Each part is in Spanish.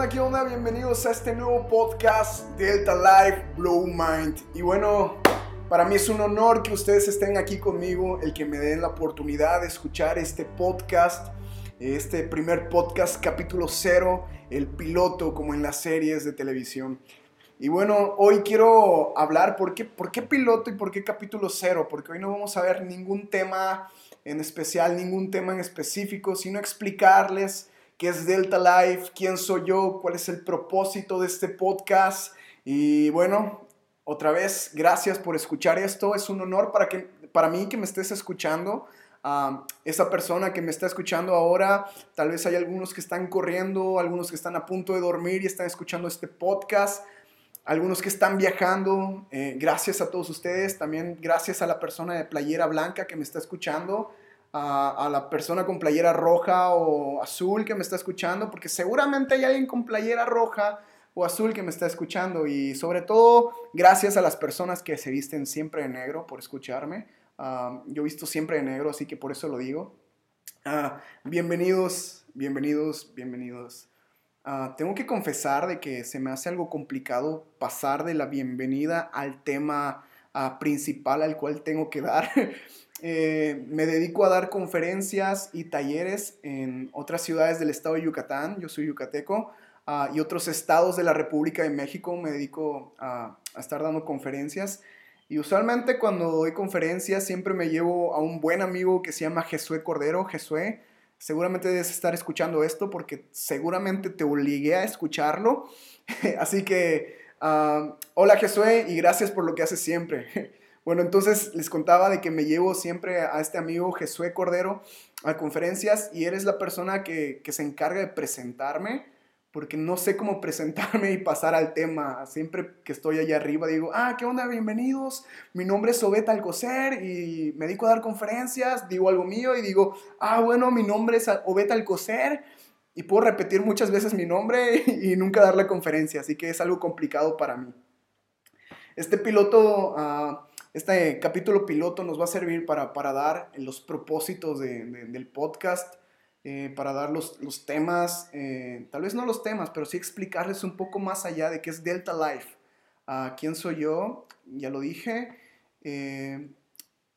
¿Qué onda? ¿Qué onda? Bienvenidos a este nuevo podcast Delta Life Blow Mind. Y bueno, para mí es un honor que ustedes estén aquí conmigo, el que me den la oportunidad de escuchar este podcast, este primer podcast capítulo cero, el piloto como en las series de televisión. Y bueno, hoy quiero hablar por qué, por qué piloto y por qué capítulo cero, porque hoy no vamos a ver ningún tema en especial, ningún tema en específico, sino explicarles qué es Delta Life, quién soy yo, cuál es el propósito de este podcast. Y bueno, otra vez, gracias por escuchar esto. Es un honor para, que, para mí que me estés escuchando. esa persona que me está escuchando ahora, tal vez hay algunos que están corriendo, algunos que están a punto de dormir y están escuchando este podcast, algunos que están viajando. Eh, gracias a todos ustedes, también gracias a la persona de playera blanca que me está escuchando a, la persona con playera roja o azul que me está escuchando, porque seguramente hay alguien con playera roja o azul que me está escuchando y sobre todo gracias a las personas que se visten siempre de negro por escucharme. Uh, yo visto siempre de negro, así que por eso lo digo. Uh, bienvenidos, bienvenidos, bienvenidos. Uh, tengo que confesar de que se me hace algo complicado pasar de la bienvenida al tema principal al cual tengo que dar. Eh, me dedico a dar conferencias y talleres en otras ciudades del estado de Yucatán, yo soy yucateco, ah, y otros estados de la República de México me dedico a, estar dando conferencias. Y usualmente cuando doy conferencias siempre me llevo a un buen amigo que se llama Jesué Cordero. Jesué, seguramente debes estar escuchando esto porque seguramente te obligué a escucharlo. Así que, ah, hola Jesué y gracias por lo que haces siempre. Bueno, entonces les contaba de que me llevo siempre a este amigo Jesué Cordero a conferencias y eres la persona que, se encarga de presentarme porque no sé cómo presentarme y pasar al tema. Siempre que estoy allá arriba digo, ah, ¿qué onda? Bienvenidos. Mi nombre es Obeta Alcocer y me dedico a dar conferencias. Digo algo mío y digo, ah, bueno, mi nombre es Obeta Alcocer. Y puedo repetir muchas veces mi nombre y nunca dar la conferencia. Así que es algo complicado para mí. Este piloto... Uh, este capítulo piloto nos va a servir para, dar los propósitos del podcast, eh, para dar los, temas, eh, tal vez no los temas, pero sí explicarles un poco más allá de qué es Delta Life. Uh, ¿Quién soy yo? Ya lo dije. Eh,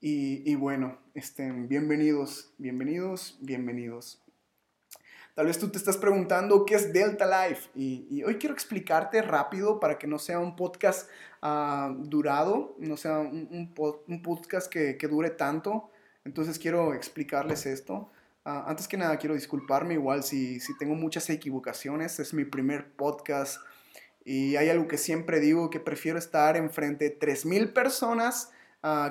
y, y, bueno, este, bienvenidos, bienvenidos, bienvenidos. Tal vez tú te estás preguntando qué es Delta Life y, hoy quiero explicarte rápido para que no sea un podcast uh, durado, no sea un, un, podcast que, que, dure tanto. Entonces quiero explicarles esto. Uh, antes que nada quiero disculparme igual si, si tengo muchas equivocaciones. Es mi primer podcast y hay algo que siempre digo que prefiero estar enfrente de 3.000 personas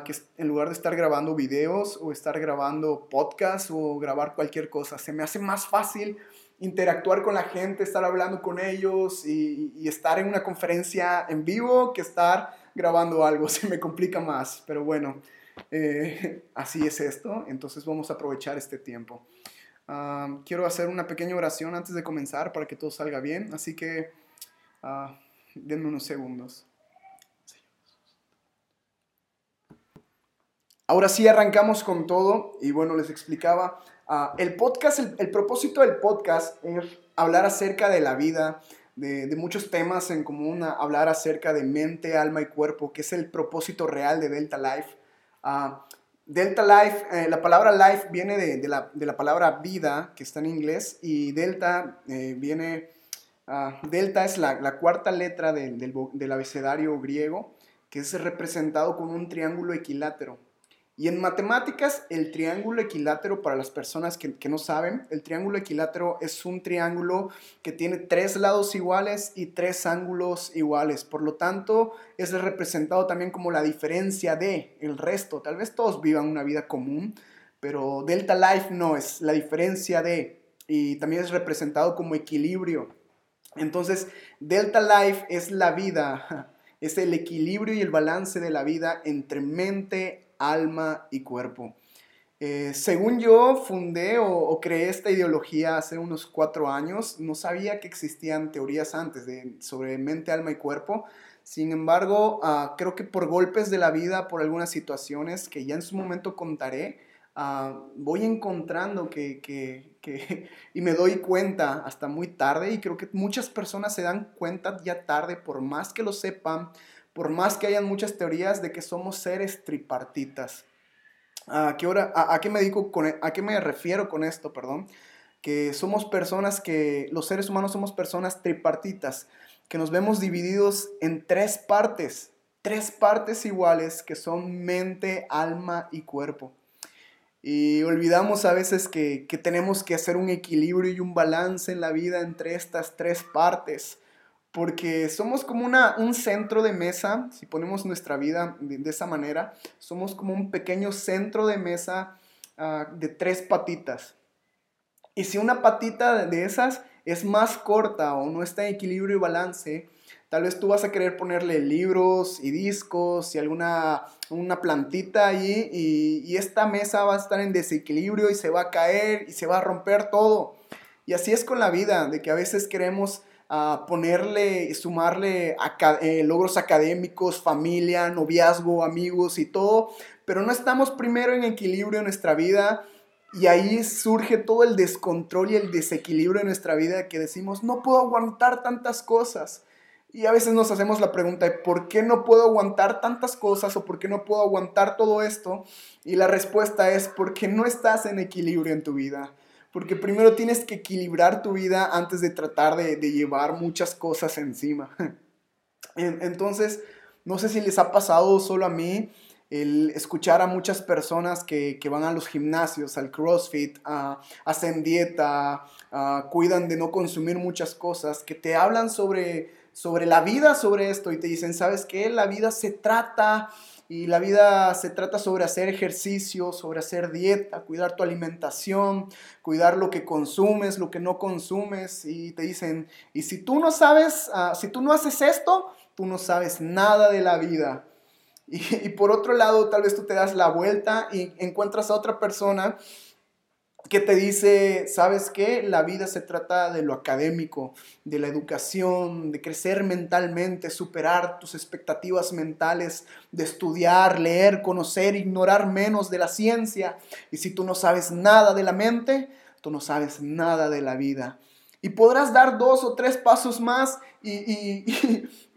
que en lugar de estar grabando videos o estar grabando podcasts o grabar cualquier cosa, se me hace más fácil interactuar con la gente, estar hablando con ellos y, estar en una conferencia en vivo que estar grabando algo, se me complica más, pero bueno, eh, así es esto, entonces vamos a aprovechar este tiempo. quiero hacer una pequeña oración antes de comenzar para que todo salga bien, así que uh, denme unos segundos. Ahora sí arrancamos con todo y bueno, les explicaba, ah, el podcast, el, propósito del podcast es hablar acerca de la vida, de, muchos temas en común, hablar acerca de mente, alma y cuerpo, que es el propósito real de Delta Life. Ah, Delta Life, eh, la palabra life viene de, la, palabra vida, que está en inglés, y Delta eh, viene, ah, Delta es la, cuarta letra del, del abecedario griego, que es representado con un triángulo equilátero. Y en matemáticas, el triángulo equilátero, para las personas que, no saben, el triángulo equilátero es un triángulo que tiene tres lados iguales y tres ángulos iguales. Por lo tanto, es representado también como la diferencia de el resto. Tal vez todos vivan una vida común, pero Delta Life no, es la diferencia de. Y también es representado como equilibrio. Entonces, Delta Life es la vida, es el equilibrio y el balance de la vida entre mente, alma y cuerpo. Eh, según yo fundé o, creé esta ideología hace unos cuatro años, no sabía que existían teorías antes de, sobre mente, alma y cuerpo. Sin embargo, ah, creo que por golpes de la vida, por algunas situaciones que ya en su momento contaré, ah, voy encontrando que, que, y me doy cuenta hasta muy tarde y creo que muchas personas se dan cuenta ya tarde, por más que lo sepan, por más que hayan muchas teorías de que somos seres tripartitas. ¿A qué, hora, a, qué me digo con, e, ¿A qué me refiero con esto? Perdón. Que somos personas que, los seres humanos somos personas tripartitas, que nos vemos divididos en tres partes, tres partes iguales que son mente, alma y cuerpo. Y olvidamos a veces que, que, tenemos que hacer un equilibrio y un balance en la vida entre estas tres partes porque somos como una, un centro de mesa, si ponemos nuestra vida de, esa manera, somos como un pequeño centro de mesa ah, de tres patitas. Y si una patita de esas es más corta o no está en equilibrio y balance, tal vez tú vas a querer ponerle libros y discos y alguna una plantita ahí y, y esta mesa va a estar en desequilibrio y se va a caer y se va a romper todo. Y así es con la vida, de que a veces queremos a ponerle, sumarle eh, logros académicos, familia, noviazgo, amigos y todo, pero no estamos primero en equilibrio en nuestra vida y ahí surge todo el descontrol y el desequilibrio en nuestra vida que decimos, no puedo aguantar tantas cosas. Y a veces nos hacemos la pregunta, ¿por qué no puedo aguantar tantas cosas o por qué no puedo aguantar todo esto? Y la respuesta es porque no estás en equilibrio en tu vida porque primero tienes que equilibrar tu vida antes de tratar de, llevar muchas cosas encima. Entonces, no sé si les ha pasado solo a mí el escuchar a muchas personas que, van a los gimnasios, al CrossFit, hacen dieta, cuidan de no consumir muchas cosas, que te hablan sobre, sobre la vida, sobre esto y te dicen, ¿sabes qué? La vida se trata y la vida se trata sobre hacer ejercicio, sobre hacer dieta, cuidar tu alimentación, cuidar lo que consumes, lo que no consumes. Y te dicen, y si tú no sabes, ah, si tú no haces esto, tú no sabes nada de la vida. y por otro lado, tal vez tú te das la vuelta y encuentras a otra persona que te dice, ¿sabes qué? La vida se trata de lo académico, de la educación, de crecer mentalmente, superar tus expectativas mentales, de estudiar, leer, conocer, ignorar menos de la ciencia. Y si tú no sabes nada de la mente, tú no sabes nada de la vida. Y podrás dar dos o tres pasos más y,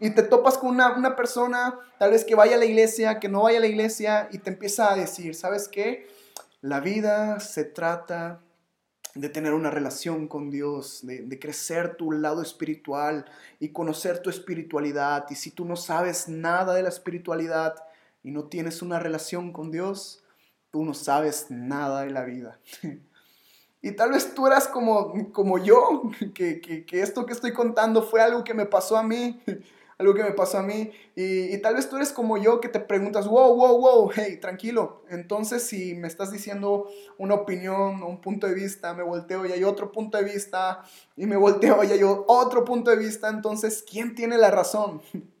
y, te topas con una, una persona, tal vez que vaya a la iglesia, que no vaya a la iglesia, y te empieza a decir, ¿sabes qué? La vida se trata de tener una relación con Dios, de, crecer tu lado espiritual y conocer tu espiritualidad. Y si tú no sabes nada de la espiritualidad y no tienes una relación con Dios, tú no sabes nada de la vida. Y tal vez tú eras como, como yo, que, que esto que estoy contando fue algo que me pasó a mí algo que me pasó a mí. Y, tal vez tú eres como yo que te preguntas, wow, wow, wow, hey, tranquilo. Entonces, si me estás diciendo una opinión o un punto de vista, me volteo y hay otro punto de vista, y me volteo y hay otro punto de vista, entonces, ¿quién tiene la razón?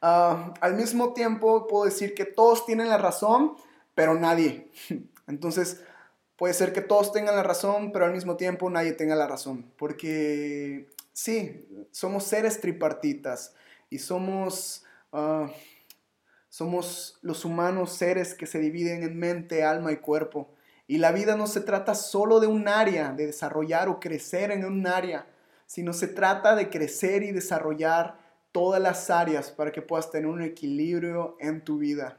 Ah, al mismo tiempo, puedo decir que todos tienen la razón, pero nadie. Entonces, puede ser que todos tengan la razón, pero al mismo tiempo nadie tenga la razón. Porque sí, somos seres tripartitas y somos, ah, somos los humanos seres que se dividen en mente, alma y cuerpo. Y la vida no se trata solo de un área, de desarrollar o crecer en un área, sino se trata de crecer y desarrollar todas las áreas para que puedas tener un equilibrio en tu vida.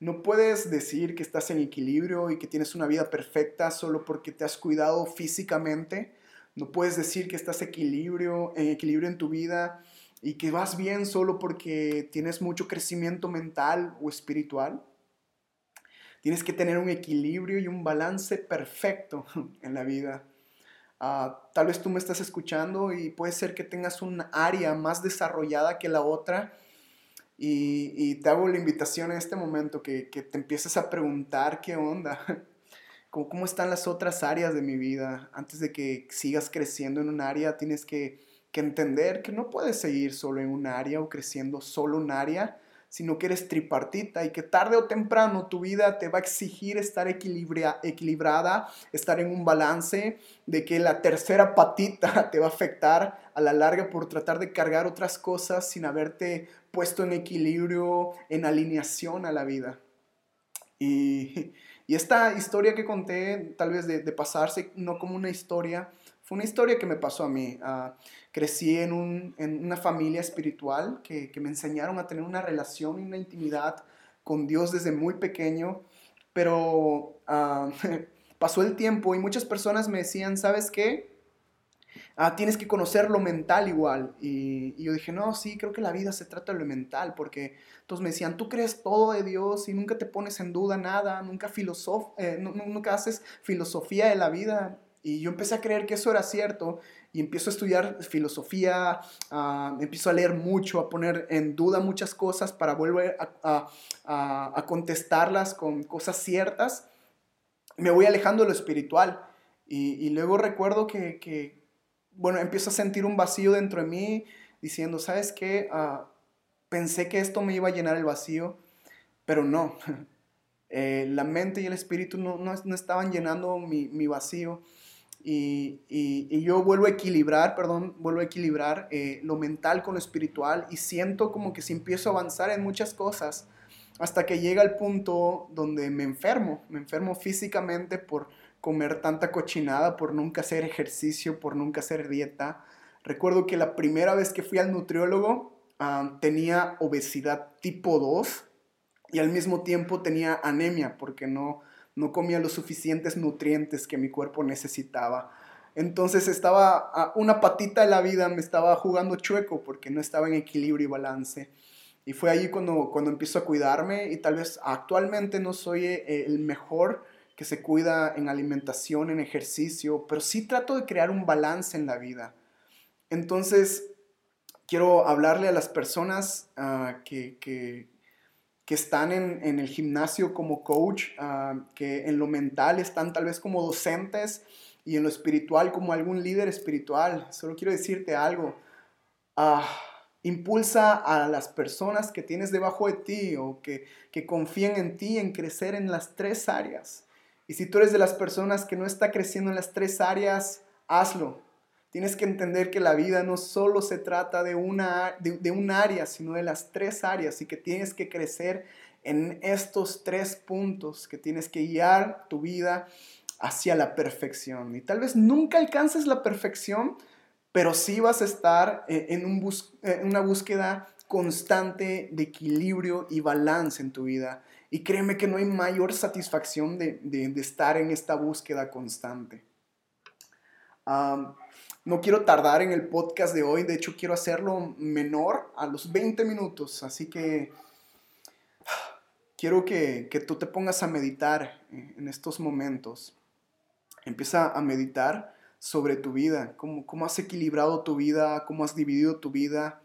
No puedes decir que estás en equilibrio y que tienes una vida perfecta solo porque te has cuidado físicamente no puedes decir que estás equilibrio, en equilibrio en tu vida y que vas bien solo porque tienes mucho crecimiento mental o espiritual. Tienes que tener un equilibrio y un balance perfecto en la vida. Ah, tal vez tú me estás escuchando y puede ser que tengas un área más desarrollada que la otra. Y, te hago la invitación en este momento que, que te empieces a preguntar qué onda. cómo están las otras áreas de mi vida. Antes de que sigas creciendo en un área, tienes que, entender que no puedes seguir solo en un área o creciendo solo un área, sino que eres tripartita y que tarde o temprano tu vida te va a exigir estar equilibrada, estar en un balance, de que la tercera patita te va a afectar a la larga por tratar de cargar otras cosas sin haberte puesto en equilibrio, en alineación a la vida. Y, Y esta historia que conté, tal vez de, pasarse no como una historia, fue una historia que me pasó a mí. Ah, crecí en, un, en, una familia espiritual que, que, me enseñaron a tener una relación y una intimidad con Dios desde muy pequeño, pero uh, pasó el tiempo y muchas personas me decían, ¿sabes qué? Ah, tienes que conocer lo mental igual. Y, yo dije, no, sí, creo que la vida se trata de lo mental, porque todos me decían, tú crees todo de Dios y nunca te pones en duda nada, nunca, filosof eh, nunca haces filosofía de la vida. Y yo empecé a creer que eso era cierto y empiezo a estudiar filosofía, uh, empiezo a leer mucho, a poner en duda muchas cosas para volver a, a, a contestarlas con cosas ciertas. Me voy alejando de lo espiritual. Y, y luego recuerdo que, que, bueno, empiezo a sentir un vacío dentro de mí, diciendo, ¿sabes qué? Ah, pensé que esto me iba a llenar el vacío, pero no. Eh, la mente y el espíritu no, no, estaban llenando mi, mi vacío. Y, y, yo vuelvo a equilibrar, perdón, vuelvo a equilibrar eh, lo mental con lo espiritual y siento como que si empiezo a avanzar en muchas cosas hasta que llega el punto donde me enfermo, me enfermo físicamente por comer tanta cochinada, por nunca hacer ejercicio, por nunca hacer dieta. Recuerdo que la primera vez que fui al nutriólogo tenía obesidad tipo 2 y al mismo tiempo tenía anemia porque no, no comía los suficientes nutrientes que mi cuerpo necesitaba. Entonces estaba una patita de la vida, me estaba jugando chueco porque no estaba en equilibrio y balance. Y fue ahí cuando, cuando empiezo a cuidarme y tal vez actualmente no soy eh, el mejor que se cuida en alimentación, en ejercicio, pero sí trato de crear un balance en la vida. Entonces, quiero hablarle a las personas ah, que, que, están en, en, el gimnasio como coach, ah, que en lo mental están tal vez como docentes y en lo espiritual como algún líder espiritual. Solo quiero decirte algo. Ah, impulsa a las personas que tienes debajo de ti o que, que confían en ti en crecer en las tres áreas. Y si tú eres de las personas que no está creciendo en las tres áreas, hazlo. Tienes que entender que la vida no solo se trata de, una, de, un área, sino de las tres áreas y que tienes que crecer en estos tres puntos, que tienes que guiar tu vida hacia la perfección. Y tal vez nunca alcances la perfección, pero sí vas a estar eh, en, un en una búsqueda constante de equilibrio y balance en tu vida. Y créeme que no hay mayor satisfacción de, estar en esta búsqueda constante. no quiero tardar en el podcast de hoy, de hecho quiero hacerlo menor a los 20 minutos, así que quiero que, tú te pongas a meditar en estos momentos. Empieza a meditar sobre tu vida, cómo, cómo has equilibrado tu vida, cómo has dividido tu vida.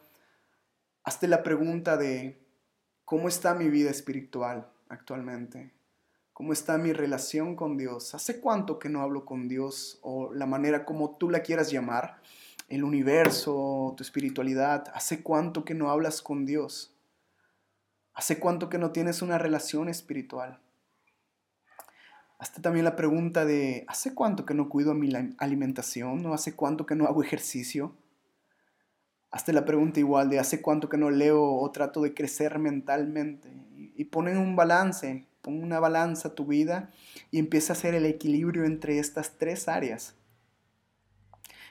Hazte la pregunta de, ¿cómo está mi vida espiritual? Actualmente? ¿Cómo está mi relación con Dios? ¿Hace cuánto que no hablo con Dios o la manera como tú la quieras llamar? El universo, tu espiritualidad. ¿Hace cuánto que no hablas con Dios? ¿Hace cuánto que no tienes una relación espiritual? Hasta también la pregunta de, ¿hace cuánto que no cuido mi alimentación? ¿No hace cuánto que no hago ejercicio? Hasta la pregunta igual de, ¿hace cuánto que no leo o trato de crecer mentalmente? y ponen un balance, pon una balanza a tu vida y empieza a hacer el equilibrio entre estas tres áreas.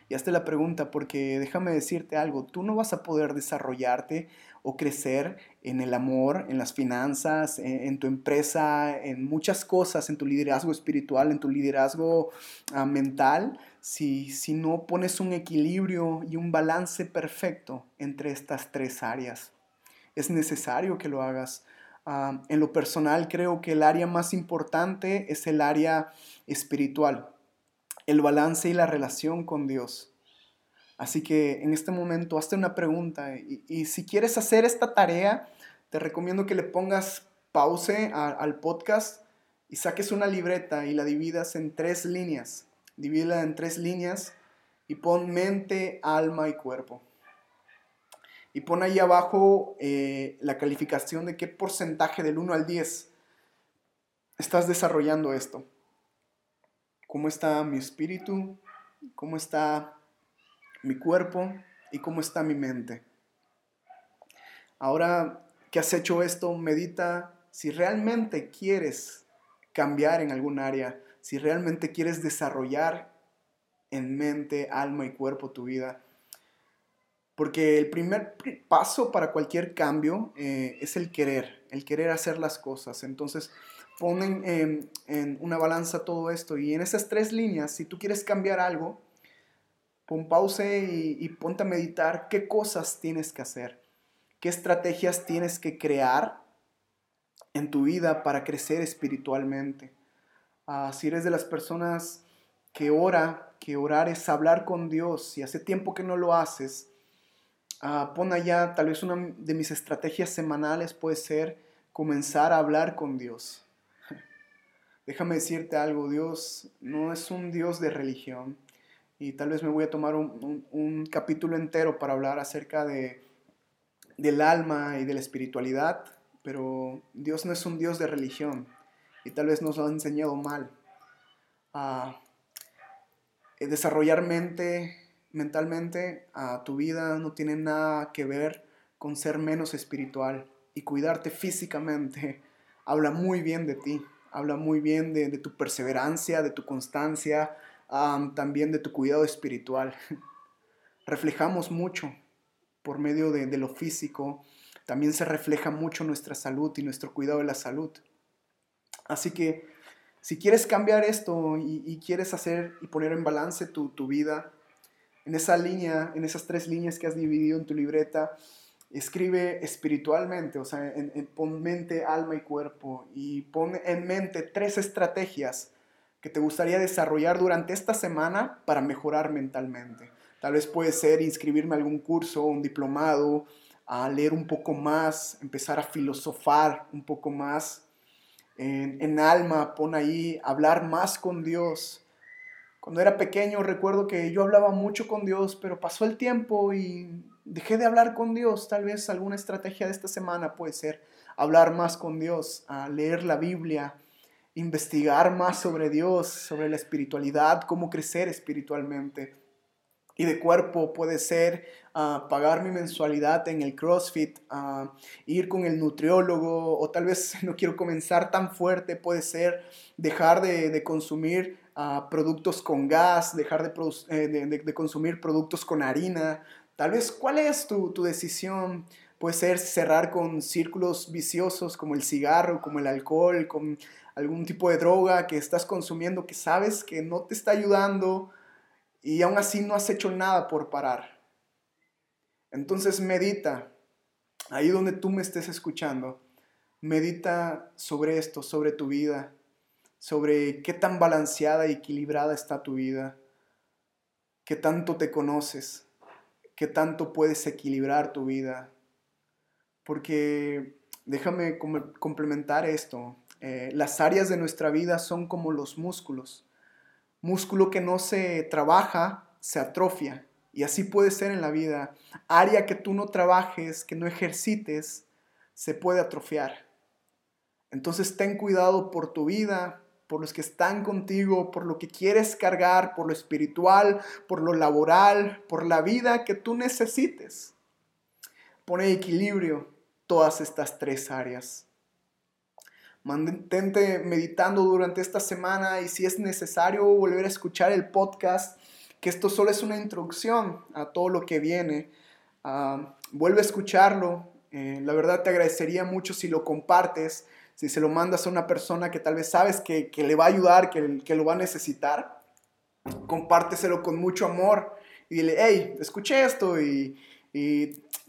Y hazte la pregunta porque déjame decirte algo, tú no vas a poder desarrollarte o crecer en el amor, en las finanzas, en, tu empresa, en muchas cosas, en tu liderazgo espiritual, en tu liderazgo ah, mental, si, si no pones un equilibrio y un balance perfecto entre estas tres áreas. Es necesario que lo hagas en lo personal creo que el área más importante es el área espiritual, el balance y la relación con Dios. Así que en este momento hazte una pregunta y, si quieres hacer esta tarea, te recomiendo que le pongas pause al podcast y saques una libreta y la dividas en tres líneas. Divídela en tres líneas y pon mente, alma y cuerpo y pon ahí abajo eh, la calificación de qué porcentaje del 1 al 10 estás desarrollando esto. ¿Cómo está mi espíritu? ¿Cómo está mi cuerpo? ¿Y cómo está mi mente? Ahora que has hecho esto, medita si realmente quieres cambiar en algún área, si realmente quieres desarrollar en mente, alma y cuerpo tu vida. Porque el primer paso para cualquier cambio eh, es el querer, el querer hacer las cosas. Entonces, ponen en, una balanza todo esto y en esas tres líneas, si tú quieres cambiar algo, pon pause y, y ponte a meditar qué cosas tienes que hacer, qué estrategias tienes que crear en tu vida para crecer espiritualmente. Ah, si eres de las personas que ora, que orar es hablar con Dios y hace tiempo que no lo haces, uh, pon allá, tal vez una de mis estrategias semanales puede ser comenzar a hablar con Dios. Déjame decirte algo, Dios no es un Dios de religión y tal vez me voy a tomar un, capítulo entero para hablar acerca de, del alma y de la espiritualidad, pero Dios no es un Dios de religión y tal vez nos lo ha enseñado mal. a desarrollar mente, mentalmente a tu vida no tiene nada que ver con ser menos espiritual y cuidarte físicamente habla muy bien de ti, habla muy bien de, tu perseverancia, de tu constancia, también de tu cuidado espiritual. Reflejamos mucho por medio de, lo físico, también se refleja mucho nuestra salud y nuestro cuidado de la salud. Así que si quieres cambiar esto y, quieres hacer y poner en balance tu, vida, en esa línea, en esas tres líneas que has dividido en tu libreta, escribe espiritualmente, o sea, en, pon mente, alma y cuerpo y pon en mente tres estrategias que te gustaría desarrollar durante esta semana para mejorar mentalmente. Tal vez puede ser inscribirme a algún curso, un diplomado, a leer un poco más, empezar a filosofar un poco más, en, alma, pon ahí, hablar más con Dios. Cuando era pequeño recuerdo que yo hablaba mucho con Dios, pero pasó el tiempo y dejé de hablar con Dios. Tal vez alguna estrategia de esta semana puede ser hablar más con Dios, a leer la Biblia, investigar más sobre Dios, sobre la espiritualidad, cómo crecer espiritualmente y de cuerpo puede ser ah, pagar mi mensualidad en el CrossFit, uh, ir con el nutriólogo o tal vez no quiero comenzar tan fuerte, puede ser dejar de, consumir ah, productos con gas, dejar eh, de, de, consumir productos con harina. Tal vez, ¿cuál es tu, tu decisión? Puede ser cerrar con círculos viciosos como el cigarro, como el alcohol, con algún tipo de droga que estás consumiendo que sabes que no te está ayudando y aún así no has hecho nada por parar. Entonces medita, ahí donde tú me estés escuchando, medita sobre esto, sobre tu vida, sobre qué tan balanceada y equilibrada está tu vida, qué tanto te conoces, qué tanto puedes equilibrar tu vida. Porque déjame complementar esto, eh, las áreas de nuestra vida son como los músculos. Músculo que no se trabaja, se atrofia. Y así puede ser en la vida. Área que tú no trabajes, que no ejercites, se puede atrofiar. Entonces ten cuidado por tu vida, por los que están contigo, por lo que quieres cargar, por lo espiritual, por lo laboral, por la vida que tú necesites. Pone equilibrio todas estas tres áreas. Mantente meditando durante esta semana y si es necesario volver a escuchar el podcast, que esto solo es una introducción a todo lo que viene. Ah, vuelve a escucharlo. Eh, la verdad te agradecería mucho si lo compartes, si se lo mandas a una persona que tal vez sabes que, le va a ayudar, que, que lo va a necesitar. Compárteselo con mucho amor y dile, hey, escuché esto y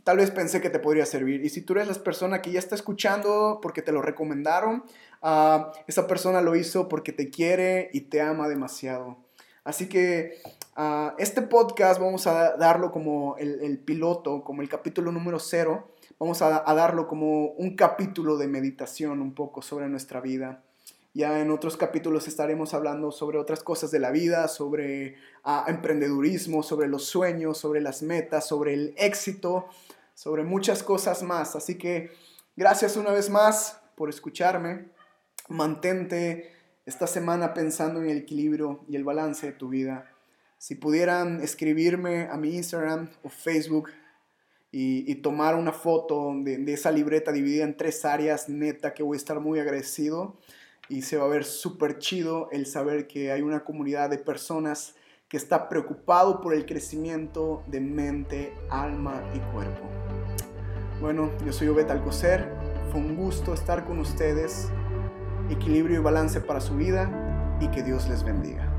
tal vez pensé que te podría servir. Y si tú eres la persona que ya está escuchando porque te lo recomendaron, uh, esa persona lo hizo porque te quiere y te ama demasiado. Así que uh, este podcast vamos a darlo como el, piloto, como el capítulo número cero. Vamos a, darlo como un capítulo de meditación un poco sobre nuestra vida. Ya en otros capítulos estaremos hablando sobre otras cosas de la vida, sobre uh, emprendedurismo, sobre los sueños, sobre las metas, sobre el éxito, sobre muchas cosas más. Así que gracias una vez más por escucharme. Mantente esta semana pensando en el equilibrio y el balance de tu vida. Si pudieran escribirme a mi Instagram o Facebook y, tomar una foto de, esa libreta dividida en tres áreas, neta, que voy a estar muy agradecido. y se va a ver súper chido el saber que hay una comunidad de personas que está preocupado por el crecimiento de mente, alma y cuerpo. Bueno, yo soy Obed Alcocer, fue un gusto estar con ustedes, equilibrio y balance para su vida y que Dios les bendiga.